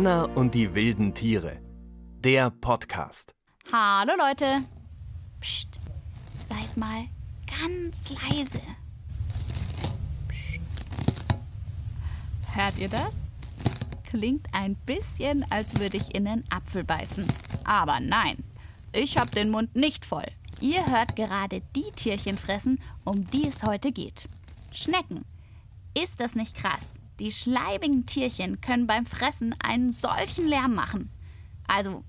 Anna und die wilden Tiere. Der Podcast. Hallo Leute. Psst. Seid mal ganz leise. Psst. Hört ihr das? Klingt ein bisschen, als würde ich in einen Apfel beißen. Aber nein, ich habe den Mund nicht voll. Ihr hört gerade die Tierchen fressen, um die es heute geht. Schnecken. Ist das nicht krass? Die schleibigen Tierchen können beim Fressen einen solchen Lärm machen. Also,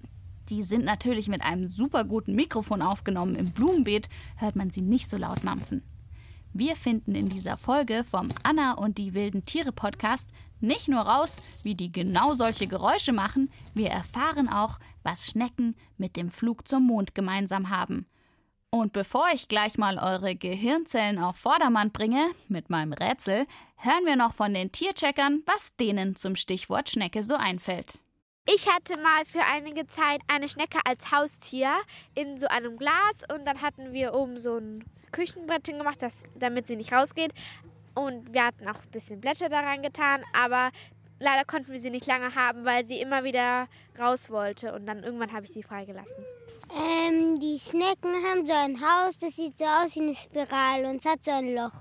die sind natürlich mit einem super guten Mikrofon aufgenommen. Im Blumenbeet hört man sie nicht so laut mampfen. Wir finden in dieser Folge vom Anna und die wilden Tiere Podcast nicht nur raus, wie die genau solche Geräusche machen, wir erfahren auch, was Schnecken mit dem Flug zum Mond gemeinsam haben. Und bevor ich gleich mal eure Gehirnzellen auf Vordermann bringe mit meinem Rätsel, hören wir noch von den Tiercheckern, was denen zum Stichwort Schnecke so einfällt. Ich hatte mal für einige Zeit eine Schnecke als Haustier in so einem Glas und dann hatten wir oben so ein Küchenbrettchen gemacht, das, damit sie nicht rausgeht. Und wir hatten auch ein bisschen Blätter da reingetan, aber leider konnten wir sie nicht lange haben, weil sie immer wieder raus wollte und dann irgendwann habe ich sie freigelassen. Ähm, die Schnecken haben so ein Haus, das sieht so aus wie eine Spirale und es hat so ein Loch.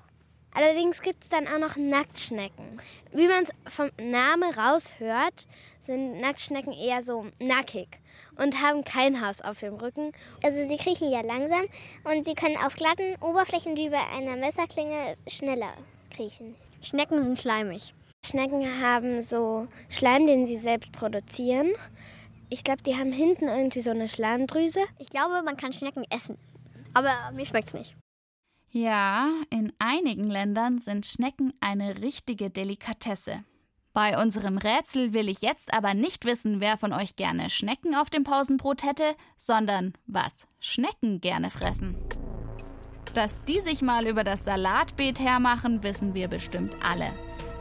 Allerdings gibt es dann auch noch Nacktschnecken. Wie man es vom Namen raushört, sind Nacktschnecken eher so nackig und haben kein Haus auf dem Rücken. Also sie kriechen ja langsam und sie können auf glatten Oberflächen wie bei einer Messerklinge schneller kriechen. Schnecken sind schleimig. Schnecken haben so Schleim, den sie selbst produzieren. Ich glaube, die haben hinten irgendwie so eine Schleimdrüse. Ich glaube, man kann Schnecken essen. Aber mir schmeckt's nicht. Ja, in einigen Ländern sind Schnecken eine richtige Delikatesse. Bei unserem Rätsel will ich jetzt aber nicht wissen, wer von euch gerne Schnecken auf dem Pausenbrot hätte, sondern was Schnecken gerne fressen. Dass die sich mal über das Salatbeet hermachen, wissen wir bestimmt alle.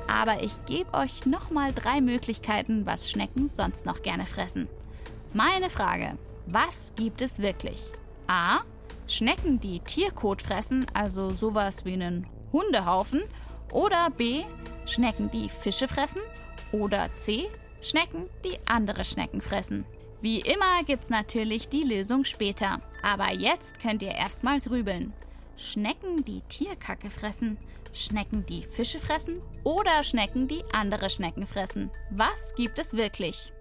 Aber ich gebe euch nochmal drei Möglichkeiten, was Schnecken sonst noch gerne fressen. Meine Frage, was gibt es wirklich? A. Schnecken, die Tierkot fressen, also sowas wie einen Hundehaufen. Oder B. Schnecken, die Fische fressen. Oder C. Schnecken, die andere Schnecken fressen. Wie immer gibt's natürlich die Lösung später. Aber jetzt könnt ihr erstmal grübeln. Schnecken, die Tierkacke fressen, Schnecken, die Fische fressen oder Schnecken, die andere Schnecken fressen. Was gibt es wirklich?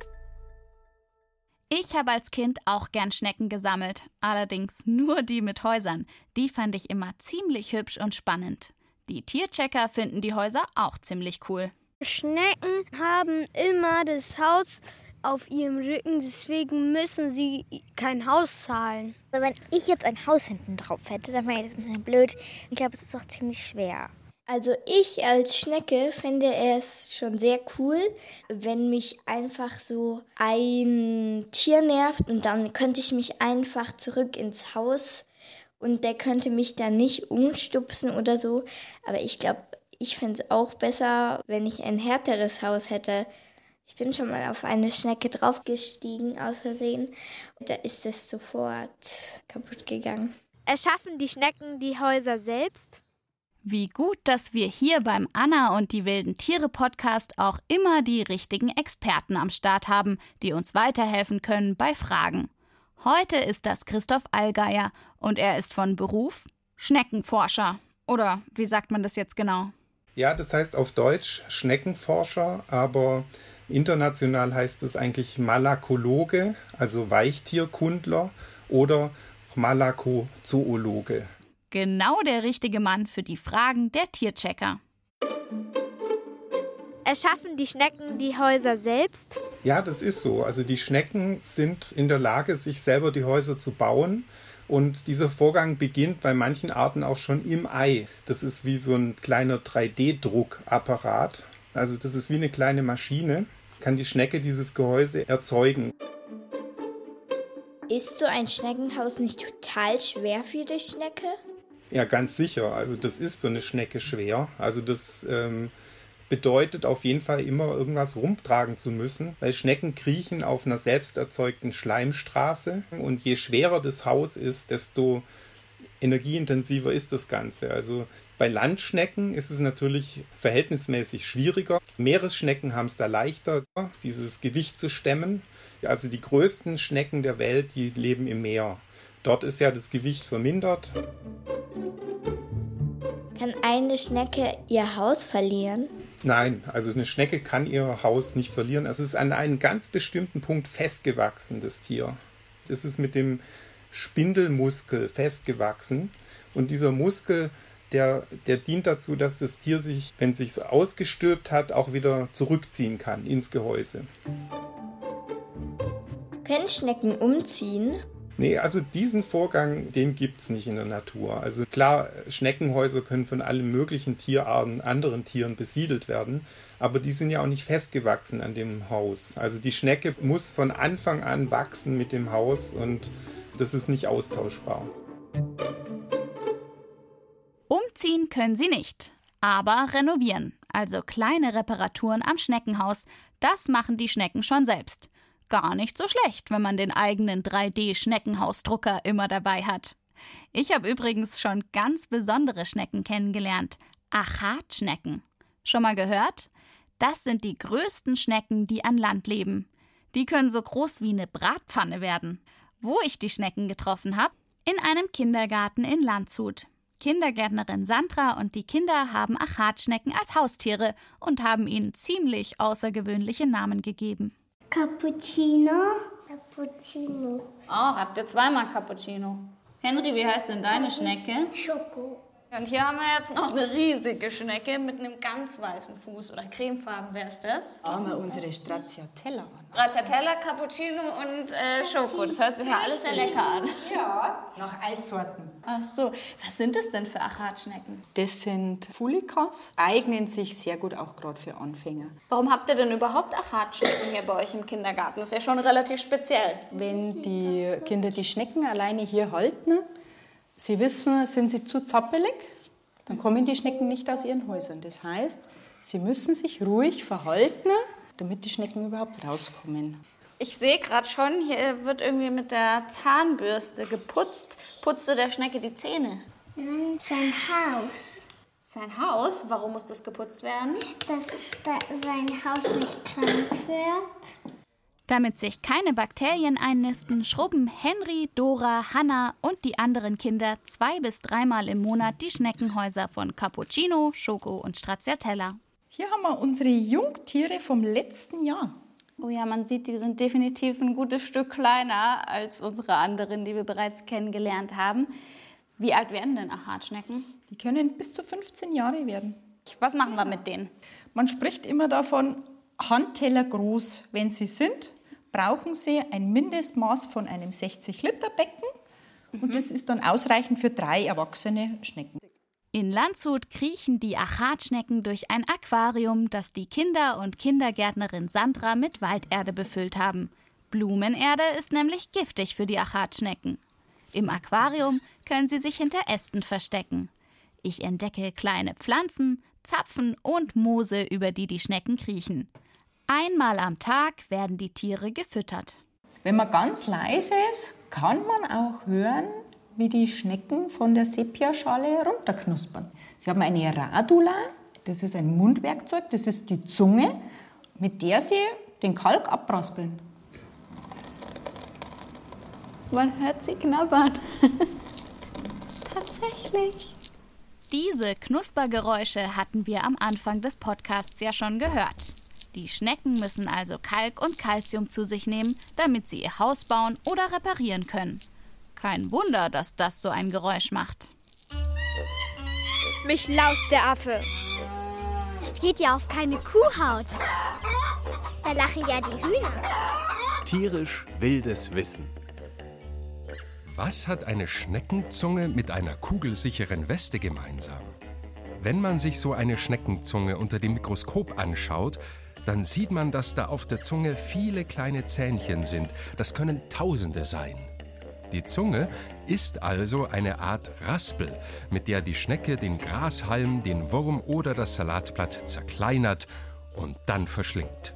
Ich habe als Kind auch gern Schnecken gesammelt, allerdings nur die mit Häusern. Die fand ich immer ziemlich hübsch und spannend. Die Tierchecker finden die Häuser auch ziemlich cool. Schnecken haben immer das Haus auf ihrem Rücken, deswegen müssen sie kein Haus zahlen. Also wenn ich jetzt ein Haus hinten drauf hätte, dann wäre das ein bisschen blöd. Ich glaube, es ist auch ziemlich schwer. Also ich als Schnecke fände es schon sehr cool, wenn mich einfach so ein Tier nervt und dann könnte ich mich einfach zurück ins Haus und der könnte mich dann nicht umstupsen oder so. Aber ich glaube, ich fände es auch besser, wenn ich ein härteres Haus hätte. Ich bin schon mal auf eine Schnecke draufgestiegen aus Versehen. Da ist es sofort kaputt gegangen. Erschaffen die Schnecken die Häuser selbst? Wie gut, dass wir hier beim Anna und die wilden Tiere Podcast auch immer die richtigen Experten am Start haben, die uns weiterhelfen können bei Fragen. Heute ist das Christoph Allgeier und er ist von Beruf Schneckenforscher. Oder wie sagt man das jetzt genau? Ja, das heißt auf Deutsch Schneckenforscher, aber international heißt es eigentlich Malakologe, also Weichtierkundler oder Malakozoologe. Genau der richtige Mann für die Fragen der Tierchecker. Erschaffen die Schnecken die Häuser selbst? Ja, das ist so. Also die Schnecken sind in der Lage, sich selber die Häuser zu bauen. Und dieser Vorgang beginnt bei manchen Arten auch schon im Ei. Das ist wie so ein kleiner 3D-Druckapparat. Also das ist wie eine kleine Maschine. Kann die Schnecke dieses Gehäuse erzeugen. Ist so ein Schneckenhaus nicht total schwer für die Schnecke? Ja, ganz sicher. Also das ist für eine Schnecke schwer. Also das ähm, bedeutet auf jeden Fall immer irgendwas rumtragen zu müssen, weil Schnecken kriechen auf einer selbst erzeugten Schleimstraße und je schwerer das Haus ist, desto energieintensiver ist das Ganze. Also bei Landschnecken ist es natürlich verhältnismäßig schwieriger. Meeresschnecken haben es da leichter, dieses Gewicht zu stemmen. Also die größten Schnecken der Welt, die leben im Meer. Dort ist ja das Gewicht vermindert. Kann eine Schnecke ihr Haus verlieren? Nein, also eine Schnecke kann ihr Haus nicht verlieren. Es ist an einen ganz bestimmten Punkt festgewachsen, das Tier. Das ist mit dem Spindelmuskel festgewachsen. Und dieser Muskel, der, der dient dazu, dass das Tier sich, wenn es sich ausgestülpt hat, auch wieder zurückziehen kann ins Gehäuse. Können Schnecken umziehen? Nee, also diesen Vorgang, den gibt es nicht in der Natur. Also klar, Schneckenhäuser können von allen möglichen Tierarten, anderen Tieren besiedelt werden, aber die sind ja auch nicht festgewachsen an dem Haus. Also die Schnecke muss von Anfang an wachsen mit dem Haus und das ist nicht austauschbar. Umziehen können sie nicht, aber renovieren, also kleine Reparaturen am Schneckenhaus, das machen die Schnecken schon selbst. Gar nicht so schlecht, wenn man den eigenen 3D-Schneckenhausdrucker immer dabei hat. Ich habe übrigens schon ganz besondere Schnecken kennengelernt. Achatschnecken. Schon mal gehört? Das sind die größten Schnecken, die an Land leben. Die können so groß wie eine Bratpfanne werden. Wo ich die Schnecken getroffen habe? In einem Kindergarten in Landshut. Kindergärtnerin Sandra und die Kinder haben Achatschnecken als Haustiere und haben ihnen ziemlich außergewöhnliche Namen gegeben. Cappuccino. Cappuccino. Oh, habt ihr zweimal Cappuccino. Henry, wie heißt denn deine Schnecke? Schoko. Und hier haben wir jetzt noch eine riesige Schnecke mit einem ganz weißen Fuß oder cremefarben. Wer ist das? Da haben wir unsere Stracciatella an. Stracciatella, Cappuccino und äh, Schoko. Das hört sich ja alles sehr lecker an. Ja, nach Eissorten. Ach so, was sind das denn für Achatschnecken? Das sind Fulikas, eignen sich sehr gut auch gerade für Anfänger. Warum habt ihr denn überhaupt Achatschnecken hier bei euch im Kindergarten? Das ist ja schon relativ speziell. Wenn die Kinder die Schnecken alleine hier halten, sie wissen, sind sie zu zappelig, dann kommen die Schnecken nicht aus ihren Häusern. Das heißt, sie müssen sich ruhig verhalten, damit die Schnecken überhaupt rauskommen. Ich sehe gerade schon, hier wird irgendwie mit der Zahnbürste geputzt. Putzt du der Schnecke die Zähne? Nein, sein Haus. Sein Haus? Warum muss das geputzt werden? Dass da sein Haus nicht krank wird. Damit sich keine Bakterien einnisten, schrubben Henry, Dora, Hannah und die anderen Kinder zwei bis dreimal im Monat die Schneckenhäuser von Cappuccino, Schoko und Stracciatella. Hier haben wir unsere Jungtiere vom letzten Jahr. Oh ja, man sieht, die sind definitiv ein gutes Stück kleiner als unsere anderen, die wir bereits kennengelernt haben. Wie alt werden denn Achatschnecken? Die können bis zu 15 Jahre werden. Was machen wir mit denen? Man spricht immer davon, Handteller groß. Wenn sie sind, brauchen sie ein Mindestmaß von einem 60-Liter-Becken. Und das ist dann ausreichend für drei erwachsene Schnecken. In Landshut kriechen die Achatschnecken durch ein Aquarium, das die Kinder und Kindergärtnerin Sandra mit Walderde befüllt haben. Blumenerde ist nämlich giftig für die Achatschnecken. Im Aquarium können sie sich hinter Ästen verstecken. Ich entdecke kleine Pflanzen, Zapfen und Moose, über die die Schnecken kriechen. Einmal am Tag werden die Tiere gefüttert. Wenn man ganz leise ist, kann man auch hören, wie die Schnecken von der Sepiaschale runterknuspern. Sie haben eine Radula, das ist ein Mundwerkzeug, das ist die Zunge, mit der sie den Kalk abraspeln. Man hört sie knabbern. Tatsächlich. Diese Knuspergeräusche hatten wir am Anfang des Podcasts ja schon gehört. Die Schnecken müssen also Kalk und Calcium zu sich nehmen, damit sie ihr Haus bauen oder reparieren können. Kein Wunder, dass das so ein Geräusch macht. Mich laust der Affe. Das geht ja auf keine Kuhhaut. Da lachen ja die Hühner. Tierisch wildes Wissen. Was hat eine Schneckenzunge mit einer kugelsicheren Weste gemeinsam? Wenn man sich so eine Schneckenzunge unter dem Mikroskop anschaut, dann sieht man, dass da auf der Zunge viele kleine Zähnchen sind. Das können Tausende sein. Die Zunge ist also eine Art Raspel, mit der die Schnecke den Grashalm, den Wurm oder das Salatblatt zerkleinert und dann verschlingt.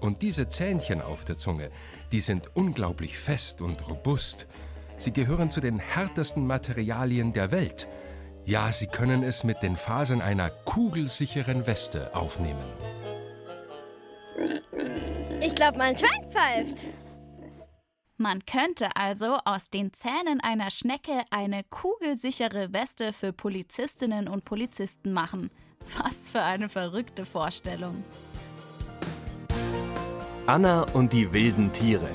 Und diese Zähnchen auf der Zunge, die sind unglaublich fest und robust. Sie gehören zu den härtesten Materialien der Welt. Ja, Sie können es mit den Fasern einer kugelsicheren Weste aufnehmen. Ich glaube, mein Schwein pfeift. Man könnte also aus den Zähnen einer Schnecke eine kugelsichere Weste für Polizistinnen und Polizisten machen. Was für eine verrückte Vorstellung. Anna und die wilden Tiere.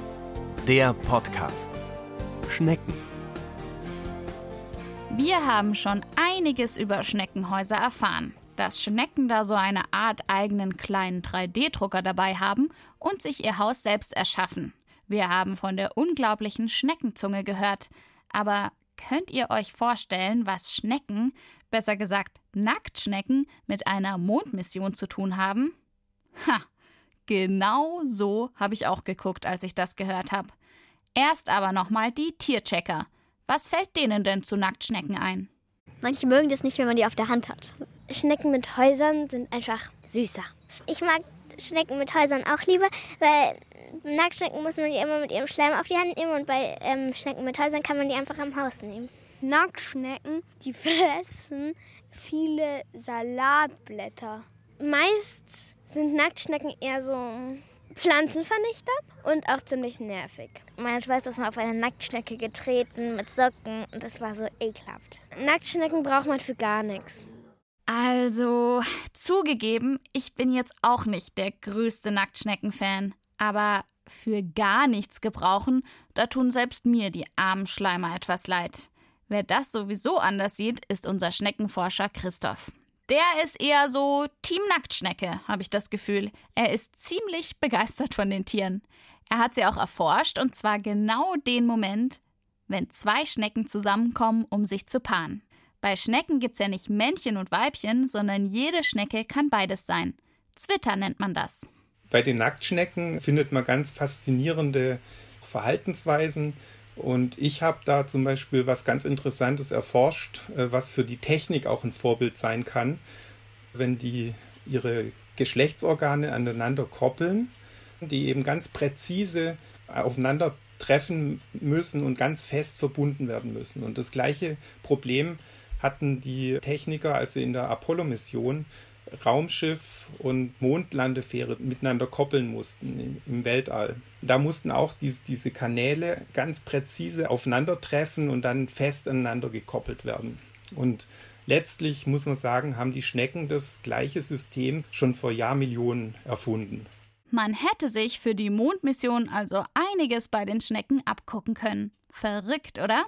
Der Podcast. Schnecken. Wir haben schon einiges über Schneckenhäuser erfahren. Dass Schnecken da so eine Art eigenen kleinen 3D-Drucker dabei haben und sich ihr Haus selbst erschaffen. Wir haben von der unglaublichen Schneckenzunge gehört. Aber könnt ihr euch vorstellen, was Schnecken, besser gesagt Nacktschnecken, mit einer Mondmission zu tun haben? Ha, genau so habe ich auch geguckt, als ich das gehört habe. Erst aber nochmal die Tierchecker. Was fällt denen denn zu Nacktschnecken ein? Manche mögen das nicht, wenn man die auf der Hand hat. Schnecken mit Häusern sind einfach süßer. Ich mag Schnecken mit Häusern auch lieber, weil Nacktschnecken muss man die immer mit ihrem Schleim auf die Hand nehmen und bei ähm, Schnecken mit Häusern kann man die einfach am Haus nehmen. Nacktschnecken, die fressen viele Salatblätter. Meist sind Nacktschnecken eher so Pflanzenvernichter und auch ziemlich nervig. Meine Schwester ist mal auf eine Nacktschnecke getreten mit Socken und das war so ekelhaft. Nacktschnecken braucht man für gar nichts. Also, zugegeben, ich bin jetzt auch nicht der größte Nacktschnecken-Fan. Aber für gar nichts gebrauchen, da tun selbst mir die armen Schleimer etwas leid. Wer das sowieso anders sieht, ist unser Schneckenforscher Christoph. Der ist eher so Team Nacktschnecke, habe ich das Gefühl. Er ist ziemlich begeistert von den Tieren. Er hat sie auch erforscht und zwar genau den Moment, wenn zwei Schnecken zusammenkommen, um sich zu paaren. Bei Schnecken gibt es ja nicht Männchen und Weibchen, sondern jede Schnecke kann beides sein. Zwitter nennt man das. Bei den Nacktschnecken findet man ganz faszinierende Verhaltensweisen. Und ich habe da zum Beispiel was ganz Interessantes erforscht, äh, was für die Technik auch ein Vorbild sein kann, wenn die ihre Geschlechtsorgane aneinander koppeln, die eben ganz präzise aufeinander treffen müssen und ganz fest verbunden werden müssen. Und das gleiche Problem hatten die Techniker, als sie in der Apollo-Mission Raumschiff und Mondlandefähre miteinander koppeln mussten im Weltall. Da mussten auch diese, diese Kanäle ganz präzise aufeinandertreffen und dann fest aneinander gekoppelt werden. Und letztlich muss man sagen, haben die Schnecken das gleiche System schon vor Jahrmillionen erfunden. Man hätte sich für die Mondmission also einiges bei den Schnecken abgucken können. Verrückt, oder?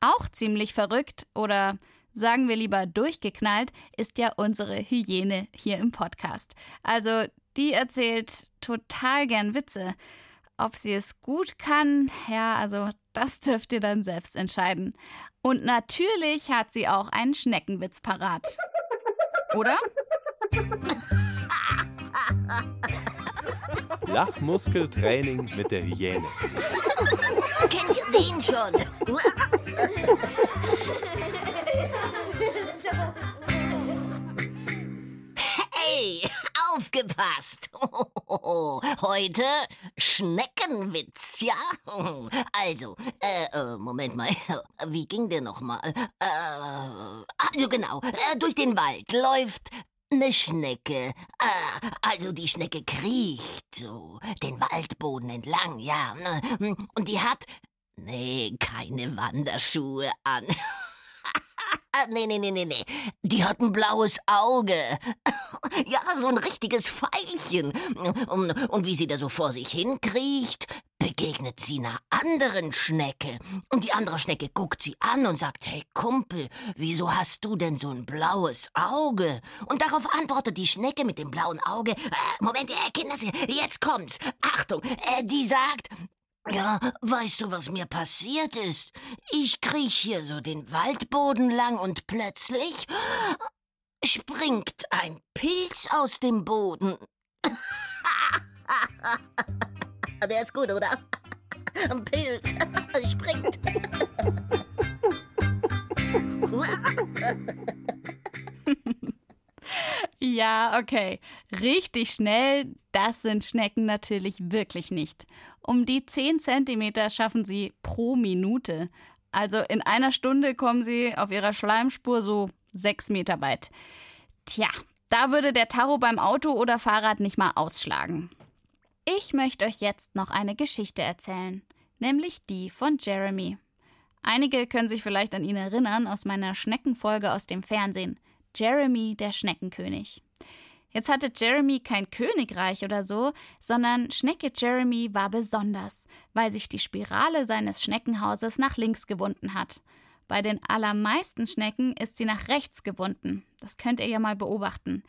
Auch ziemlich verrückt oder sagen wir lieber durchgeknallt, ist ja unsere Hyäne hier im Podcast. Also die erzählt total gern Witze. Ob sie es gut kann, ja, also das dürft ihr dann selbst entscheiden. Und natürlich hat sie auch einen Schneckenwitz parat. Oder? Lachmuskeltraining mit der Hyäne. Kennt ihr den schon? Aufgepasst! Heute Schneckenwitz, ja? Also, äh, äh, Moment mal, wie ging der nochmal? Äh, also genau, äh, durch den Wald läuft eine Schnecke. Ah, also die Schnecke kriecht so den Waldboden entlang, ja. Ne? Und die hat, nee, keine Wanderschuhe an. nee, nee, nee, nee, nee. Die hat ein blaues Auge. Ja, so ein richtiges Pfeilchen. Und, und wie sie da so vor sich hinkriecht, begegnet sie einer anderen Schnecke. Und die andere Schnecke guckt sie an und sagt, hey Kumpel, wieso hast du denn so ein blaues Auge? Und darauf antwortet die Schnecke mit dem blauen Auge, äh, Moment, äh, Kinder, jetzt kommt's. Achtung, äh, die sagt, ja, weißt du, was mir passiert ist? Ich kriech hier so den Waldboden lang und plötzlich springt ein Pilz aus dem Boden. Der ist gut, oder? Ein Pilz springt. ja, okay. Richtig schnell, Das sind Schnecken natürlich wirklich nicht. Um die 10 cm schaffen sie pro Minute. Also in einer Stunde kommen sie auf ihrer Schleimspur so 6 Meter weit. Tja, da würde der Tacho beim Auto oder Fahrrad nicht mal ausschlagen. Ich möchte euch jetzt noch eine Geschichte erzählen, nämlich die von Jeremy. Einige können sich vielleicht an ihn erinnern aus meiner Schneckenfolge aus dem Fernsehen. Jeremy, der Schneckenkönig. Jetzt hatte Jeremy kein Königreich oder so, sondern Schnecke Jeremy war besonders, weil sich die Spirale seines Schneckenhauses nach links gewunden hat. Bei den allermeisten Schnecken ist sie nach rechts gewunden. Das könnt ihr ja mal beobachten.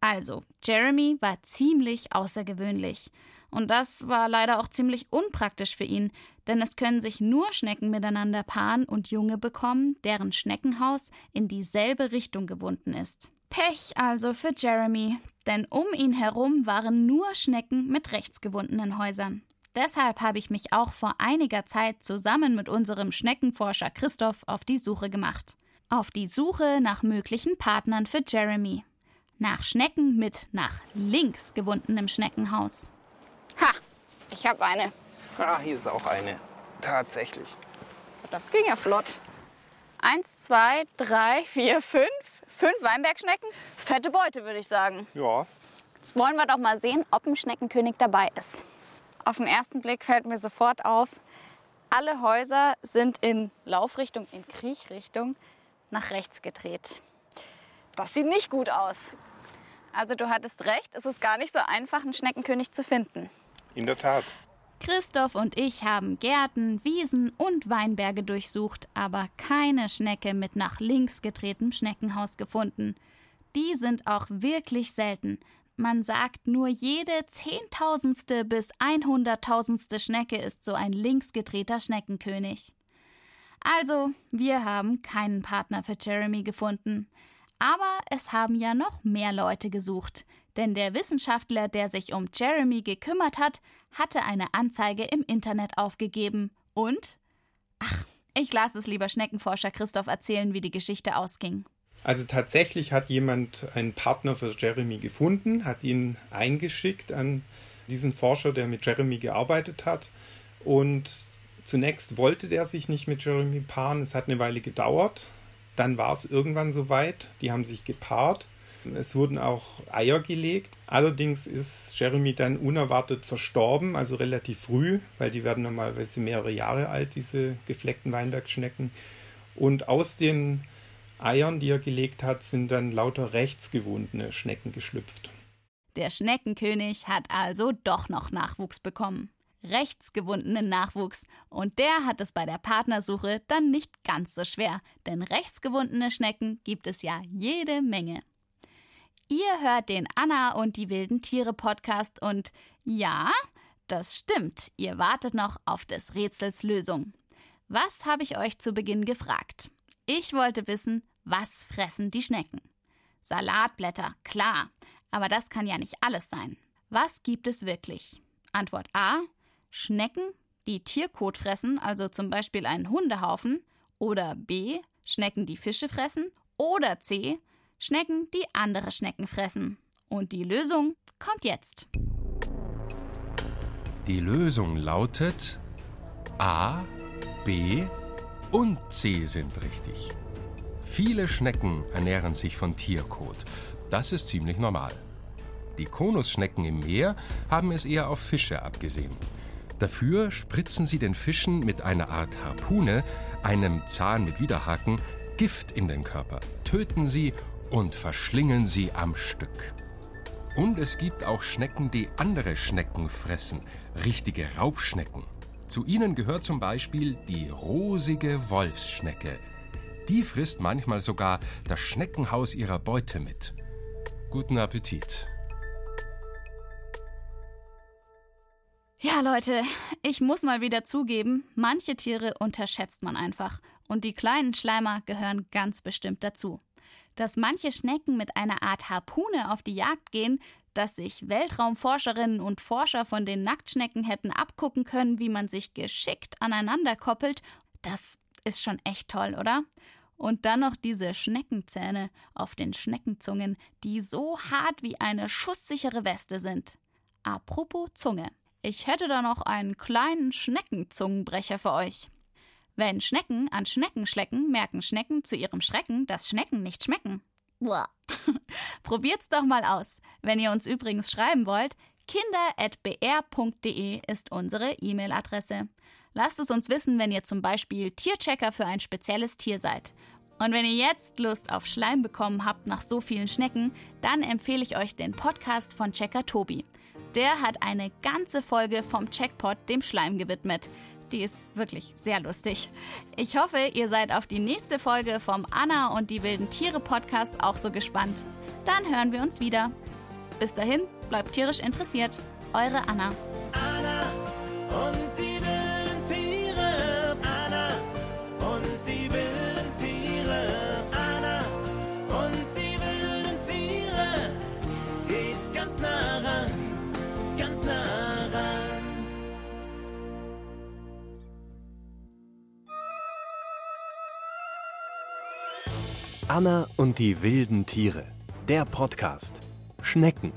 Also, Jeremy war ziemlich außergewöhnlich. Und das war leider auch ziemlich unpraktisch für ihn, denn es können sich nur Schnecken miteinander paaren und Junge bekommen, deren Schneckenhaus in dieselbe Richtung gewunden ist. Pech also für Jeremy, denn um ihn herum waren nur Schnecken mit rechtsgewundenen Häusern. Deshalb habe ich mich auch vor einiger Zeit zusammen mit unserem Schneckenforscher Christoph auf die Suche gemacht. Auf die Suche nach möglichen Partnern für Jeremy. Nach Schnecken mit nach links gewundenem Schneckenhaus. Ha, ich habe eine. Ah, hier ist auch eine. Tatsächlich. Das ging ja flott. Eins, zwei, drei, vier, fünf. Fünf Weinbergschnecken. Fette Beute, würde ich sagen. Ja. Jetzt wollen wir doch mal sehen, ob ein Schneckenkönig dabei ist. Auf den ersten Blick fällt mir sofort auf, alle Häuser sind in Laufrichtung, in Kriechrichtung nach rechts gedreht. Das sieht nicht gut aus. Also du hattest recht, es ist gar nicht so einfach, einen Schneckenkönig zu finden. In der Tat. Christoph und ich haben Gärten, Wiesen und Weinberge durchsucht, aber keine Schnecke mit nach links gedrehtem Schneckenhaus gefunden. Die sind auch wirklich selten. Man sagt, nur jede zehntausendste bis einhunderttausendste Schnecke ist so ein linksgedrehter Schneckenkönig. Also, wir haben keinen Partner für Jeremy gefunden. Aber es haben ja noch mehr Leute gesucht, denn der Wissenschaftler, der sich um Jeremy gekümmert hat, hatte eine Anzeige im Internet aufgegeben. Und? Ach, ich lasse es lieber Schneckenforscher Christoph erzählen, wie die Geschichte ausging. Also tatsächlich hat jemand einen Partner für Jeremy gefunden, hat ihn eingeschickt an diesen Forscher, der mit Jeremy gearbeitet hat. Und zunächst wollte der sich nicht mit Jeremy paaren. Es hat eine Weile gedauert. Dann war es irgendwann soweit. Die haben sich gepaart. Es wurden auch Eier gelegt. Allerdings ist Jeremy dann unerwartet verstorben, also relativ früh, weil die werden normalerweise mehrere Jahre alt, diese gefleckten Weinbergschnecken. Und aus den Eiern, die er gelegt hat, sind dann lauter rechtsgewundene Schnecken geschlüpft. Der Schneckenkönig hat also doch noch Nachwuchs bekommen. Rechtsgewundenen Nachwuchs. Und der hat es bei der Partnersuche dann nicht ganz so schwer, denn rechtsgewundene Schnecken gibt es ja jede Menge. Ihr hört den Anna und die wilden Tiere Podcast und ja, das stimmt, ihr wartet noch auf des Rätsels Lösung. Was habe ich euch zu Beginn gefragt? Ich wollte wissen, was fressen die Schnecken? Salatblätter, klar, aber das kann ja nicht alles sein. Was gibt es wirklich? Antwort A: Schnecken, die Tierkot fressen, also zum Beispiel einen Hundehaufen. Oder B: Schnecken, die Fische fressen. Oder C: Schnecken, die andere Schnecken fressen. Und die Lösung kommt jetzt. Die Lösung lautet A, B und C sind richtig. Viele Schnecken ernähren sich von Tierkot. Das ist ziemlich normal. Die Konusschnecken im Meer haben es eher auf Fische abgesehen. Dafür spritzen sie den Fischen mit einer Art Harpune, einem Zahn mit Widerhaken, Gift in den Körper, töten sie und verschlingen sie am Stück. Und es gibt auch Schnecken, die andere Schnecken fressen, richtige Raubschnecken. Zu ihnen gehört zum Beispiel die rosige Wolfsschnecke. Die frisst manchmal sogar das Schneckenhaus ihrer Beute mit. Guten Appetit. Ja, Leute, ich muss mal wieder zugeben, manche Tiere unterschätzt man einfach. Und die kleinen Schleimer gehören ganz bestimmt dazu. Dass manche Schnecken mit einer Art Harpune auf die Jagd gehen, dass sich Weltraumforscherinnen und Forscher von den Nacktschnecken hätten abgucken können, wie man sich geschickt aneinander koppelt, das ist schon echt toll, oder? Und dann noch diese Schneckenzähne auf den Schneckenzungen, die so hart wie eine schusssichere Weste sind. Apropos Zunge. Ich hätte da noch einen kleinen Schneckenzungenbrecher für euch. Wenn Schnecken an Schnecken schlecken, merken Schnecken zu ihrem Schrecken, dass Schnecken nicht schmecken. Probiert's doch mal aus. Wenn ihr uns übrigens schreiben wollt, kinder.br.de ist unsere E-Mail-Adresse. Lasst es uns wissen, wenn ihr zum Beispiel Tierchecker für ein spezielles Tier seid. Und wenn ihr jetzt Lust auf Schleim bekommen habt nach so vielen Schnecken, dann empfehle ich euch den Podcast von Checker Tobi. Der hat eine ganze Folge vom Checkpot dem Schleim gewidmet. Die ist wirklich sehr lustig. Ich hoffe, ihr seid auf die nächste Folge vom Anna und die wilden Tiere Podcast auch so gespannt. Dann hören wir uns wieder. Bis dahin, bleibt tierisch interessiert. Eure Anna. Anna und die wilden Tiere. Anna und die wilden Tiere. Anna und die wilden Tiere. Geht ganz nah ran, ganz nah ran. Anna und die wilden Tiere. Der Podcast. Schnecken.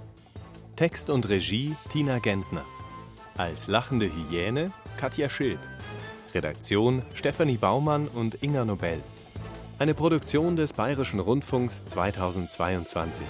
Text und Regie Tina Gentner. Als lachende Hyäne Katja Schild. Redaktion Stefanie Baumann und Inga Nobel. Eine Produktion des Bayerischen Rundfunks 2022.